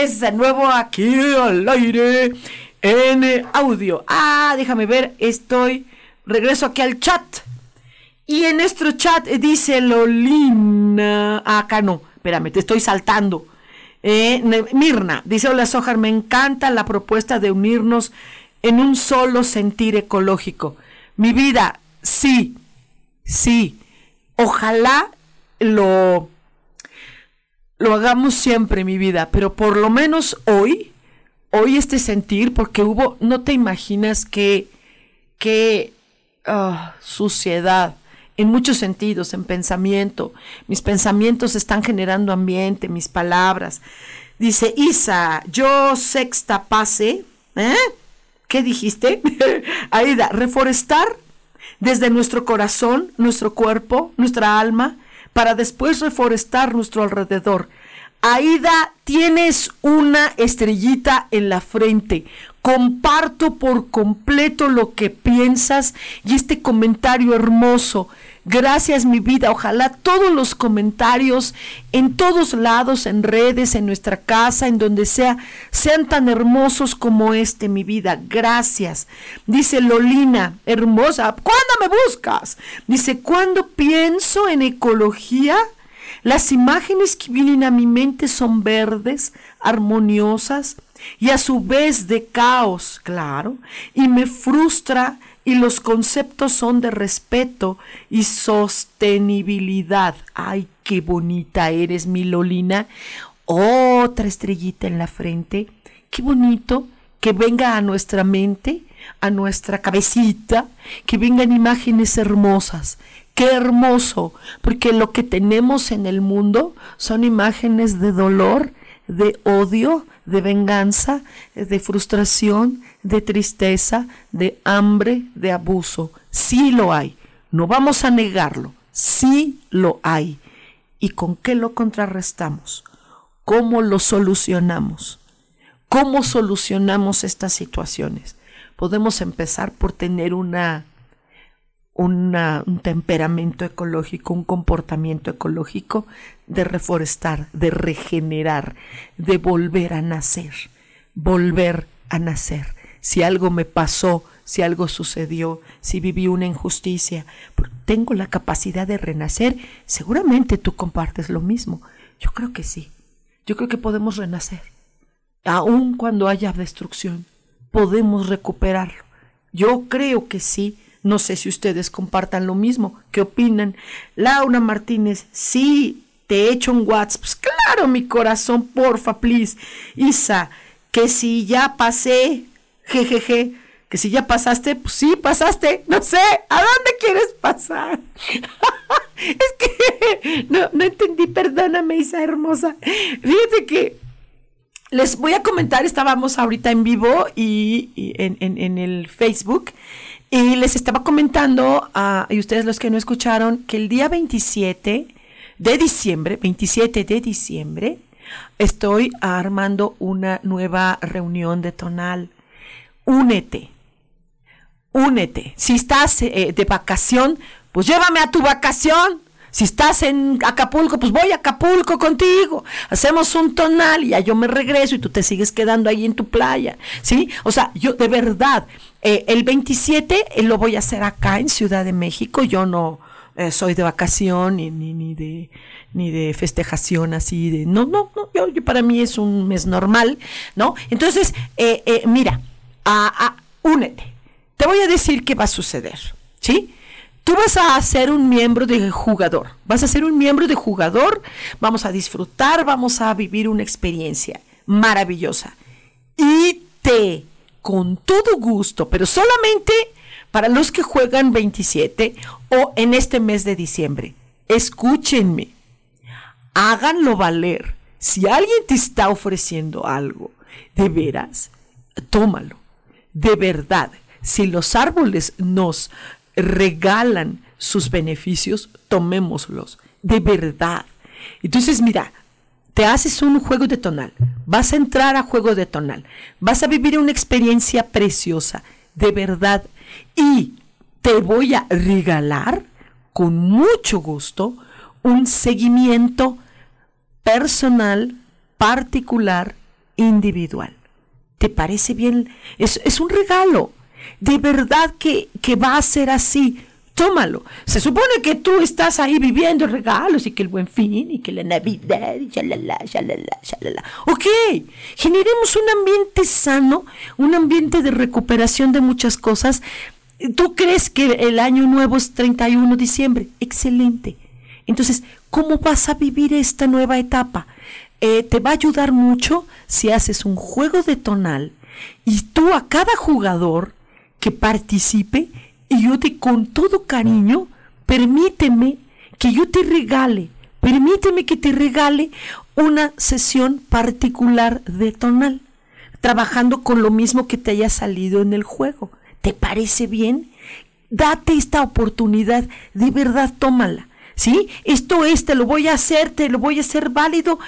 Es de nuevo aquí al aire en audio. Ah, déjame ver, estoy. Regreso aquí al chat. Y en nuestro chat dice Lolina. Acá no, espérame, te estoy saltando. Eh, Mirna dice: Hola Sojar, me encanta la propuesta de unirnos en un solo sentir ecológico. Mi vida, sí, sí. Ojalá lo lo hagamos siempre, mi vida, pero por lo menos hoy, hoy este sentir, porque hubo, no te imaginas qué, qué ah, suciedad en muchos sentidos, en pensamiento. Mis pensamientos están generando ambiente, mis palabras. Dice Isa, yo sexta pase, ¿eh? ¿Qué dijiste? Aida, reforestar desde nuestro corazón, nuestro cuerpo, nuestra alma, para después reforestar nuestro alrededor. Aida, tienes una estrellita en la frente. Comparto por completo lo que piensas y este comentario hermoso. Gracias mi vida. Ojalá todos los comentarios en todos lados, en redes, en nuestra casa, en donde sea, sean tan hermosos como este, mi vida. Gracias. Dice Lolina, hermosa. ¿Cuándo me buscas? Dice, cuando pienso en ecología, las imágenes que vienen a mi mente son verdes, armoniosas y a su vez de caos, claro, y me frustra y los conceptos son de respeto y sostenibilidad. Ay, qué bonita eres, mi Lolina. Otra estrellita en la frente. Qué bonito que venga a nuestra mente, a nuestra cabecita, que vengan imágenes hermosas. Qué hermoso, porque lo que tenemos en el mundo son imágenes de dolor, de odio, de venganza, de frustración, de tristeza, de hambre, de abuso. Sí lo hay. No vamos a negarlo. Sí lo hay. ¿Y con qué lo contrarrestamos? ¿Cómo lo solucionamos? ¿Cómo solucionamos estas situaciones? Podemos empezar por tener una, un temperamento ecológico, un comportamiento ecológico de reforestar, de regenerar, de volver a nacer, volver a nacer. Si algo me pasó, si algo sucedió, si viví una injusticia, tengo la capacidad de renacer, seguramente tú compartes lo mismo. Yo creo que sí. Yo creo que podemos renacer. Aun cuando haya destrucción, podemos recuperarlo. Yo creo que sí. No sé si ustedes compartan lo mismo. ¿Qué opinan? Laura Martínez, sí, te he hecho un WhatsApp. Pues claro, mi corazón, porfa, please. Isa, que si ya pasé, jejeje, que si ya pasaste, pues sí, pasaste. No sé, ¿a dónde quieres pasar? es que no, no entendí, perdóname, Isa hermosa. Fíjate que les voy a comentar, estábamos ahorita en vivo y, en, el Facebook y les estaba comentando, a y ustedes los que no escucharon, que el día 27 de diciembre, 27 de diciembre, estoy armando una nueva reunión de tonal. Únete, únete. Si estás eh, de vacación, pues llévame a tu vacación. Si estás en Acapulco, pues voy a Acapulco contigo. Hacemos un tonal y ya yo me regreso y tú te sigues quedando ahí en tu playa. ¿Sí? O sea, yo de verdad, eh, el 27 eh, lo voy a hacer acá en Ciudad de México. Yo no eh, soy de vacación ni, ni, de ni de festejación así de no no no yo, para mí es un mes normal no entonces mira únete te voy a decir qué va a suceder sí Tú vas a ser un miembro de jugador, vas a ser un miembro de jugador, vamos a disfrutar, vamos a vivir una experiencia maravillosa. Y te, con todo gusto, pero solamente para los que juegan 27 o en este mes de diciembre, escúchenme, háganlo valer. Si alguien te está ofreciendo algo, de veras, tómalo. De verdad, si los árboles nos regalan sus beneficios, tomémoslos, de verdad. Entonces, mira, te haces un juego de tonal, vas a entrar a juego de tonal, vas a vivir una experiencia preciosa, de verdad, y te voy a regalar con mucho gusto un seguimiento personal, particular, individual. ¿Te parece bien? Es, es un regalo de verdad que, va a ser así. Tómalo. Se supone que tú estás ahí viviendo regalos y que el buen fin y que la Navidad y shalala, shalala, shalala. Ok, generemos un ambiente sano, un ambiente de recuperación de muchas cosas. ¿Tú crees que el año nuevo es 31 de diciembre? Excelente. Entonces, ¿cómo vas a vivir esta nueva etapa? Eh, te va a ayudar mucho si haces un juego de tonal y tú a cada jugador que participe y yo te con todo cariño, permíteme que yo te regale, permíteme que te regale una sesión particular de tonal, trabajando con lo mismo que te haya salido en el juego. ¿Te parece bien? Date esta oportunidad, de verdad tómala. ¿Sí? Esto es, te lo voy a hacer, te lo voy a hacer válido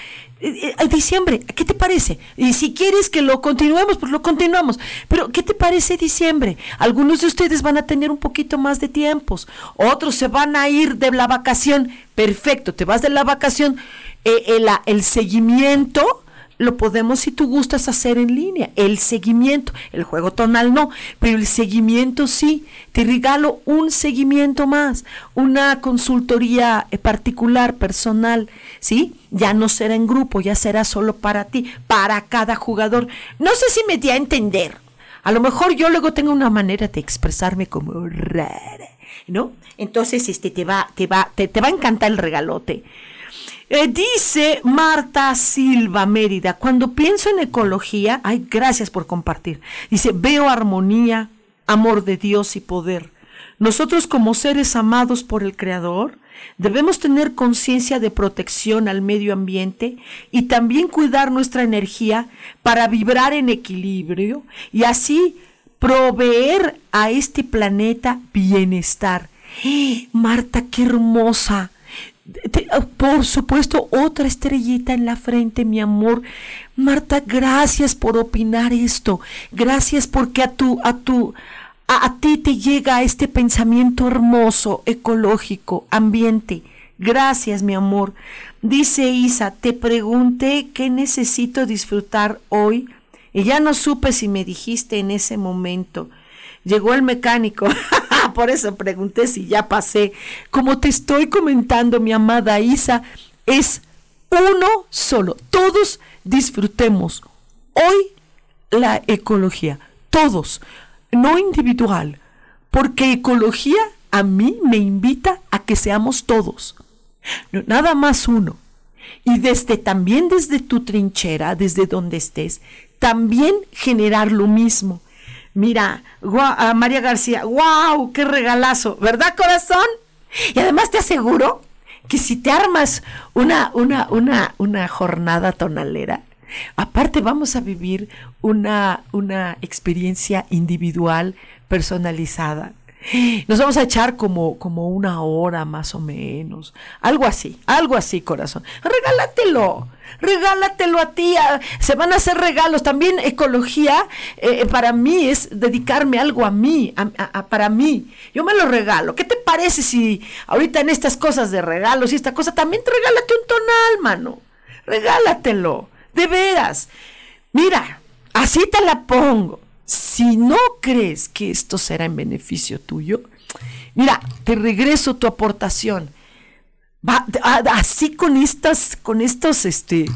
eh, eh, diciembre, ¿qué te parece? Y si quieres que lo continuemos, pues lo continuamos. Pero, ¿qué te parece diciembre? Algunos de ustedes van a tener un poquito más de tiempos, otros se van a ir de la vacación. Perfecto, te vas de la vacación. Eh, el, el seguimiento lo podemos, si tú gustas, hacer en línea. El seguimiento, el juego tonal no, pero el seguimiento sí. Te regalo un seguimiento más, una consultoría eh, particular, personal, ¿sí? Ya no será en grupo, ya será solo para ti, para cada jugador. No sé si me di a entender. A lo mejor yo luego tengo una manera de expresarme como rara, ¿no? Entonces, este, te va, te va, te, te va a encantar el regalote. Eh, dice Marta Silva Mérida, cuando pienso en ecología, ay, gracias por compartir. Dice, veo armonía, amor de Dios y poder. Nosotros como seres amados por el Creador, Debemos tener conciencia de protección al medio ambiente y también cuidar nuestra energía para vibrar en equilibrio y así proveer a este planeta bienestar. Marta, qué hermosa. Por supuesto, otra estrellita en la frente, mi amor. Marta, gracias por opinar esto. Gracias porque a tu, a tu, a, ti te llega este pensamiento hermoso, ecológico, ambiente. Gracias, mi amor. Dice Isa, te pregunté qué necesito disfrutar hoy y ya no supe si me dijiste en ese momento. Llegó el mecánico, por eso pregunté si ya pasé. Como te estoy comentando, mi amada Isa, es uno solo. Todos disfrutemos hoy la ecología. Todos no individual, porque ecología a mí me invita a que seamos todos, no, nada más uno. Y desde también desde tu trinchera, desde donde estés, también generar lo mismo. Mira, María García, wow, qué regalazo, ¿verdad, corazón? Y además te aseguro que si te armas una, una, una, una jornada tonalera, Aparte vamos a vivir una, una experiencia individual, personalizada. Nos vamos a echar como, como una hora más o menos. Algo así, algo así, corazón. Regálatelo, regálatelo a ti. Se van a hacer regalos. También ecología eh, para mí es dedicarme algo a mí, para mí. Yo me lo regalo. ¿Qué te parece si ahorita en estas cosas de regalos y esta cosa, también te regálate un tonal, mano? Regálatelo. De veras. Mira, así te la pongo. Si no crees que esto será en beneficio tuyo, mira, te regreso tu aportación. Va, así con estas, con estos, este,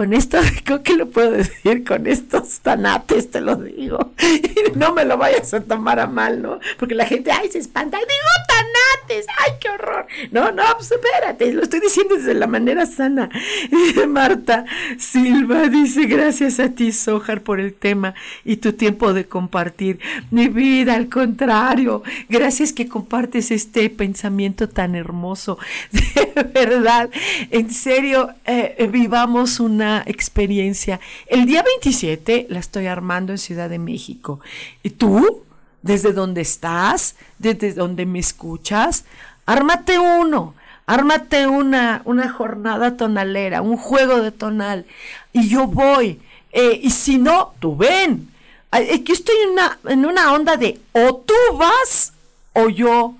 con estos, ¿qué lo puedo decir? Con estos tanates, te lo digo. Y no me lo vayas a tomar a mal, ¿no? Porque la gente, ay, se espanta. Digo tanates, ay, qué horror. No, no, pues espérate, lo estoy diciendo desde la manera sana. Marta Silva dice, gracias a ti, Sojar, por el tema y tu tiempo de compartir. Mi vida, al contrario, gracias que compartes este pensamiento tan hermoso. De verdad, en serio, eh, vivamos un experiencia. El día 27 la estoy armando en Ciudad de México. ¿Y tú? ¿Desde dónde estás? ¿Desde dónde me escuchas? Ármate uno. Ármate una, una jornada tonalera, un juego de tonal. Y yo voy. Eh, y si no, tú ven. Aquí estoy en una, en una onda de o tú vas o yo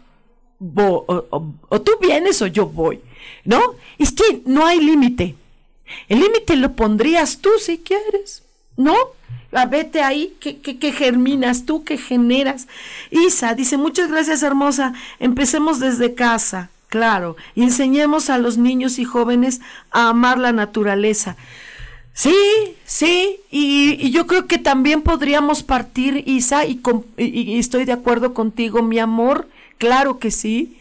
voy. o tú vienes o yo voy. ¿No? Es que no hay límite. El límite lo pondrías tú si quieres, ¿no? A vete ahí, que, que, germinas tú, que generas. Isa dice, muchas gracias hermosa, empecemos desde casa, claro, y enseñemos a los niños y jóvenes a amar la naturaleza. Sí, sí, y, yo creo que también podríamos partir, Isa, y, y estoy de acuerdo contigo, mi amor, claro que sí,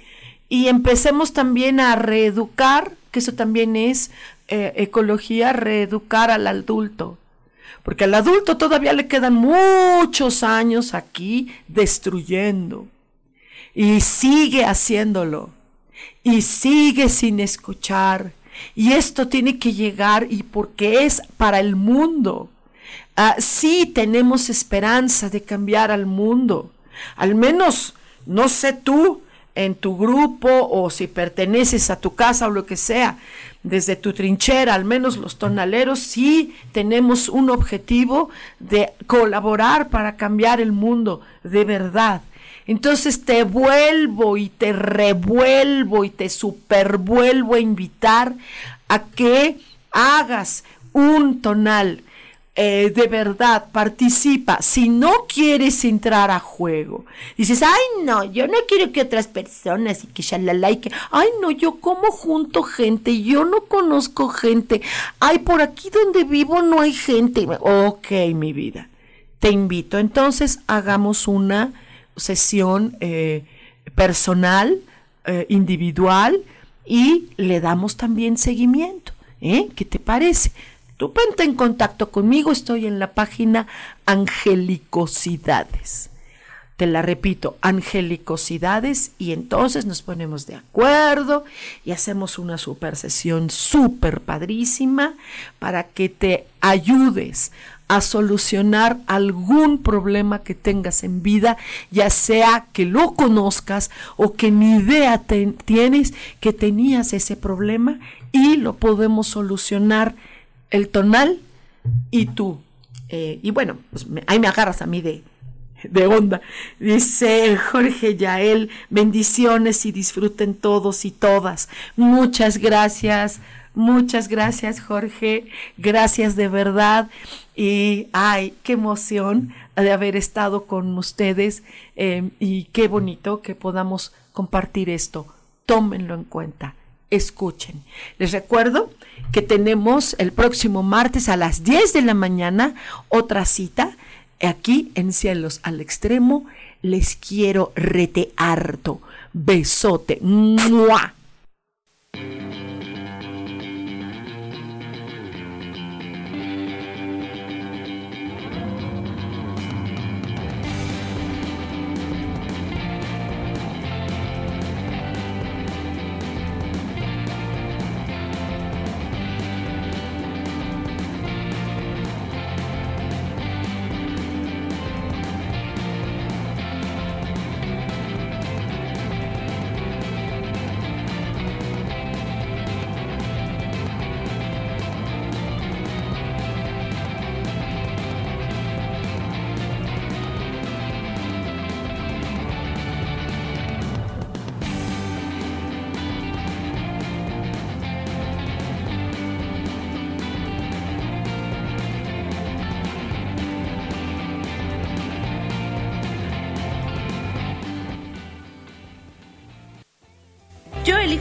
y empecemos también a reeducar, que eso también es eh, ecología reeducar al adulto. Porque al adulto todavía le quedan muchos años aquí destruyendo. Y sigue haciéndolo. Y sigue sin escuchar. Y esto tiene que llegar y porque es para el mundo. Ah, sí tenemos esperanza de cambiar al mundo. Al menos, no sé tú, en tu grupo o si perteneces a tu casa o lo que sea, desde tu trinchera, al menos los tonaleros, sí tenemos un objetivo de colaborar para cambiar el mundo de verdad. Entonces te vuelvo y te revuelvo y te supervuelvo a invitar a que hagas un tonal eh, de verdad participa. Si no quieres entrar a juego, dices, ay no, yo no quiero que otras personas y que ya la like, ay no, yo como junto gente, yo no conozco gente, ay por aquí donde vivo no hay gente. Ok, mi vida, te invito. Entonces hagamos una sesión eh, personal, eh, individual y le damos también seguimiento. ¿Qué te parece? Tú ponte en contacto conmigo, estoy en la página Angelicosidades. te la repito, angelicosidades y entonces nos ponemos de acuerdo y hacemos una super sesión súper padrísima para que te ayudes a solucionar algún problema que tengas en vida, ya sea que lo conozcas o que ni idea tienes que tenías ese problema y lo podemos solucionar el tonal y tú. Eh, y bueno, pues ahí me agarras a mí de, de onda. Dice Jorge Yael, bendiciones y disfruten todos y todas. Muchas gracias, muchas gracias Jorge, gracias de verdad. Y ay, qué emoción de haber estado con ustedes em, y qué bonito que podamos compartir esto. Tómenlo en cuenta, escuchen. Les recuerdo que tenemos el próximo martes a las 10 de la mañana otra cita Aquí en Cielos al Extremo les quiero rete harto. Besote. ¡Mua!